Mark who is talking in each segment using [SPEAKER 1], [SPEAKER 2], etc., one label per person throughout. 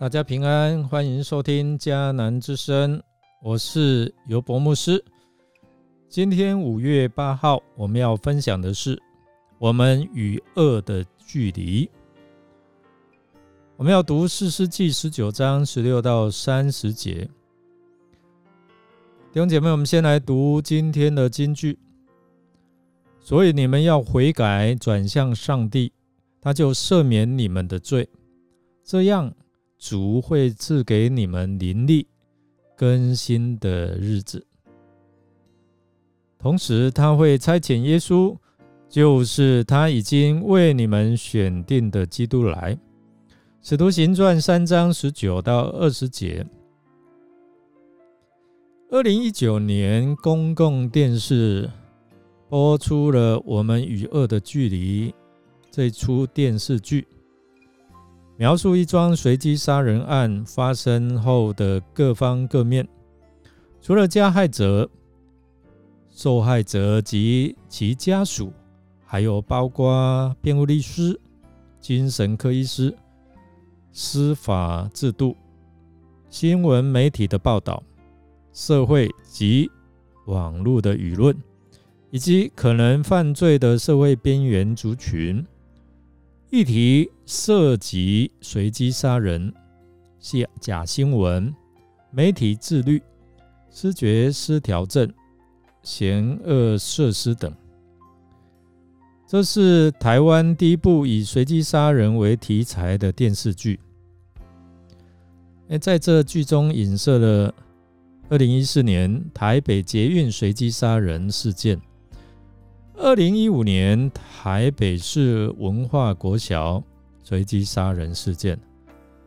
[SPEAKER 1] 大家平安，欢迎收听迦南之声，我是尤博牧师。今天五月八号，我们要分享的是我们与恶的距离。我们要读四世纪十九章十六到三十节。弟兄姐妹，我们先来读今天的金句。所以你们要悔改，转向上帝，他就赦免你们的罪，这样。主会赐给你们灵力更新的日子，同时他会差遣耶稣，就是他已经为你们选定的基督来。使徒行传三章十九到二十节。二零一九年公共电视播出了《我们与恶的距离》这出电视剧。描述一桩随机杀人案发生后的各方各面，除了加害者、受害者及其家属，还有包括辩护律师、精神科医师、司法制度、新闻媒体的报道、社会及网络的舆论，以及可能犯罪的社会边缘族群。议题涉及随机杀人、假假新闻、媒体自律、视觉失调症、险恶设施等。这是台湾第一部以随机杀人为题材的电视剧。在这剧中影射了二零一四年台北捷运随机杀人事件。二零一五年台北市文化国小随机杀人事件，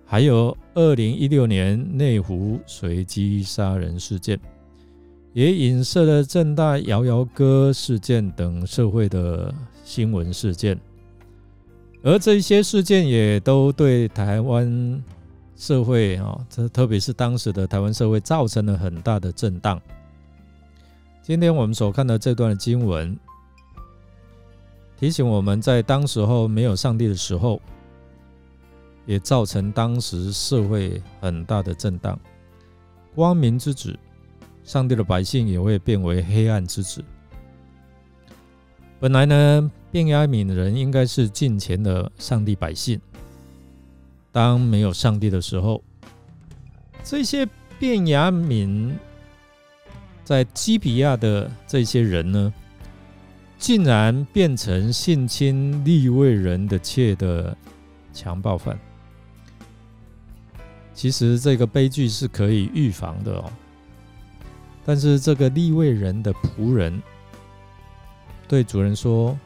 [SPEAKER 1] 还有二零一六年内湖随机杀人事件，也影射了正大摇摇歌事件等社会的新闻事件，而这些事件也都对台湾社会啊，这特别是当时的台湾社会造成了很大的震荡。今天我们所看的这段经文。提醒我们在当时候没有上帝的时候，也造成当时社会很大的震荡。光明之子，上帝的百姓也会变为黑暗之子。本来呢，便雅悯人应该是近前的上帝百姓。当没有上帝的时候，这些便雅悯在基比亚的这些人呢？竟然变成性侵利未人的妾的强暴犯。其实这个悲剧是可以预防的哦。但是这个利未人的仆人对主人说：“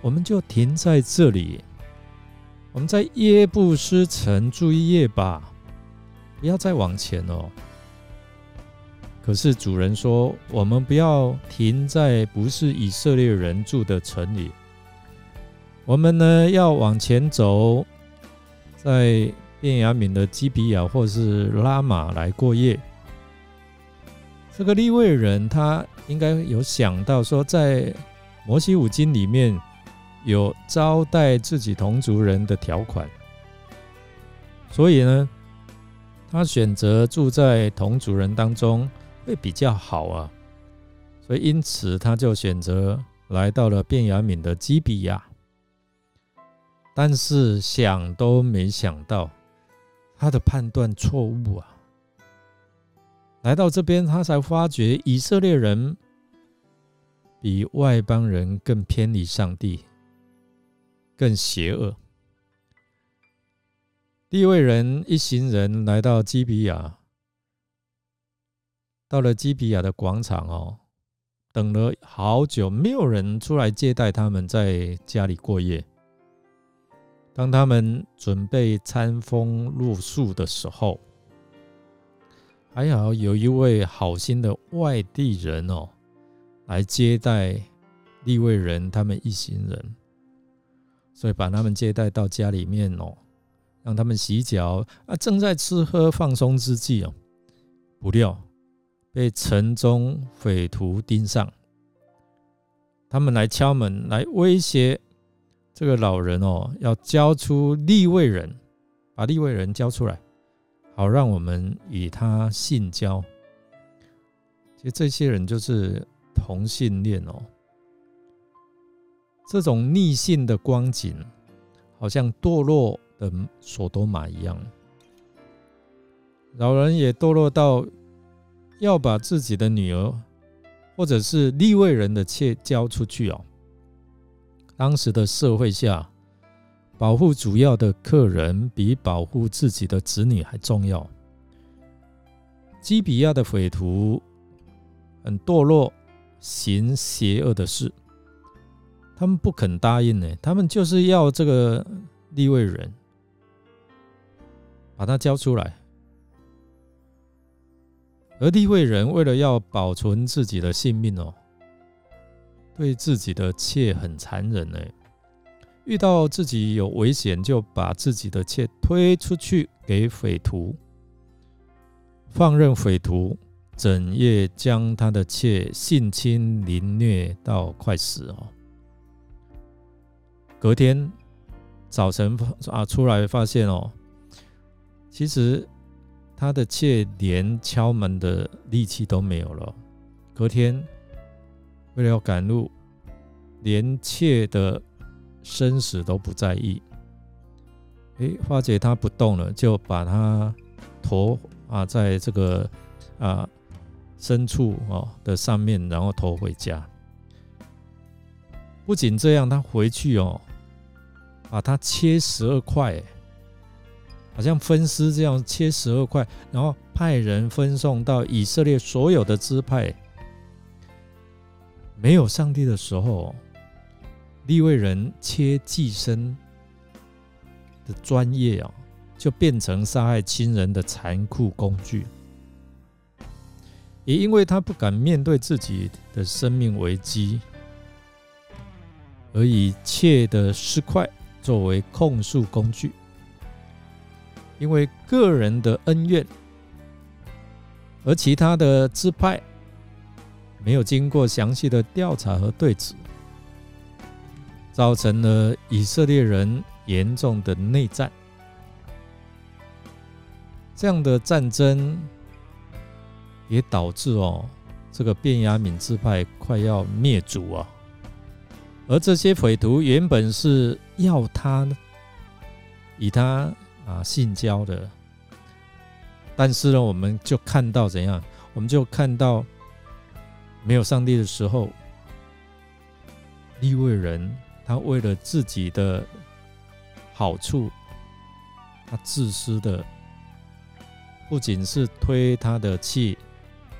[SPEAKER 1] 我们就停在这里，我们在耶布斯城住一夜吧，不要再往前哦。”可是主人说：“我们不要停在不是以色列人住的城里，我们呢要往前走，在便雅敏的基比亚或是拉玛来过夜。”这个利未人他应该有想到说，在摩西五经里面有招待自己同族人的条款，所以呢，他选择住在同族人当中。会比较好啊，所以因此他就选择来到了便雅悯的基比亚，但是想都没想到他的判断错误啊！来到这边，他才发觉以色列人比外邦人更偏离上帝，更邪恶。第一位人一行人来到基比亚。到了基比亚的广场哦，等了好久，没有人出来接待他们，在家里过夜。当他们准备餐风露宿的时候，还好有一位好心的外地人哦，来接待利未人他们一行人，所以把他们接待到家里面哦，让他们洗脚啊。正在吃喝放松之际哦，不料。被城中匪徒盯上，他们来敲门，来威胁这个老人哦，要交出立位人，把立位人交出来，好让我们与他性交。其实这些人就是同性恋哦。这种逆性的光景，好像堕落的索多玛一样。老人也堕落到要把自己的女儿，或者是立位人的妾交出去哦。当时的社会下，保护主要的客人比保护自己的子女还重要。基比亚的匪徒很堕落，行邪恶的事。他们不肯答应呢，他们就是要这个立位人把他交出来，而立位人为了要保存自己的性命哦，对自己的妾很残忍呢。遇到自己有危险，就把自己的妾推出去给匪徒，放任匪徒整夜将他的妾性侵凌虐到快死哦。隔天早晨啊，出来发现哦，其实他的妾连敲门的力气都没有了。隔天为了要赶路，连妾的生死都不在意。哎，发觉他不动了，就把他驮啊，在这个啊深处哦的上面，然后驮回家。不仅这样，他回去哦。把它切十二块，好像分尸这样切十二块，然后派人分送到以色列所有的支派。没有上帝的时候，立位人切寄生的专业啊，就变成杀害亲人的残酷工具。也因为他不敢面对自己的生命危机，而以切的尸块。作为控诉工具，因为个人的恩怨，而其他的支派没有经过详细的调查和对质，造成了以色列人严重的内战。这样的战争也导致哦，这个便雅悯支派快要灭族啊。而这些匪徒原本是要他以他啊性交的，但是呢，我们就看到怎样？我们就看到没有上帝的时候，利未人他为了自己的好处，他自私的，不仅是推他的妾，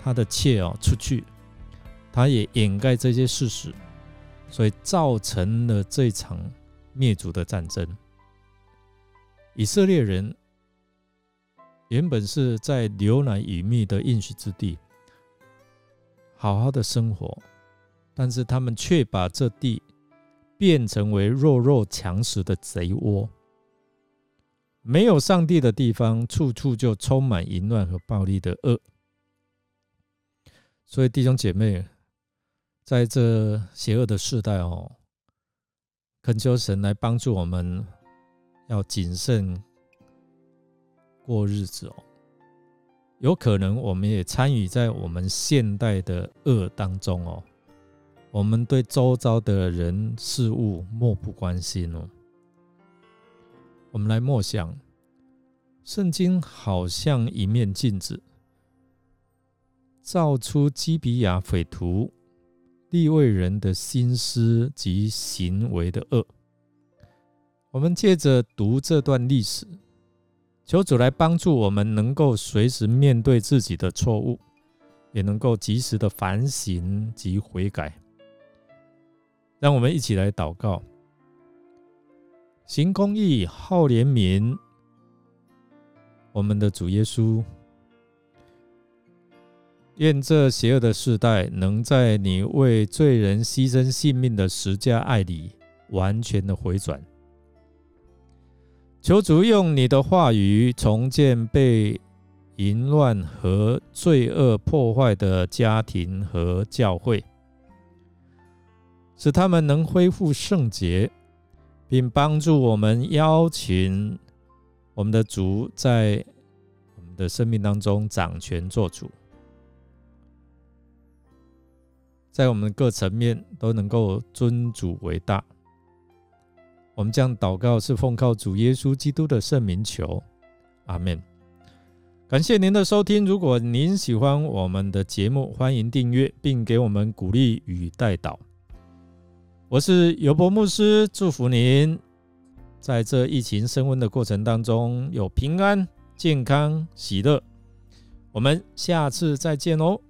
[SPEAKER 1] 他的妾哦出去，他也掩盖这些事实。所以造成了这场灭族的战争。以色列人原本是在牛奶与蜜的应许之地，好好的生活，但是他们却把这地变成为弱肉强食的贼窝。没有上帝的地方，处处就充满淫乱和暴力的恶。所以弟兄姐妹。在这邪恶的时代哦，恳求神来帮助我们，要谨慎过日子哦。有可能我们也参与在我们现代的恶当中哦。我们对周遭的人事物漠不关心哦。我们来默想，圣经好像一面镜子，照出基比亚匪徒。地位人的心思及行为的恶，我们借着读这段历史，求主来帮助我们，能够随时面对自己的错误，也能够及时的反省及悔改。让我们一起来祷告：行公义，好怜悯，我们的主耶稣。愿这邪恶的世代能在你为罪人牺牲性命的十架爱里完全的回转。求主用你的话语重建被淫乱和罪恶破坏的家庭和教会，使他们能恢复圣洁，并帮助我们邀请我们的主在我们的生命当中掌权做主，在我们各层面都能够尊主为大。我们将祷告是奉靠主耶稣基督的圣名求，阿门。感谢您的收听。如果您喜欢我们的节目，欢迎订阅并给我们鼓励与带导。我是尤伯牧师，祝福您在这疫情升温的过程当中有平安、健康、喜乐。我们下次再见哦。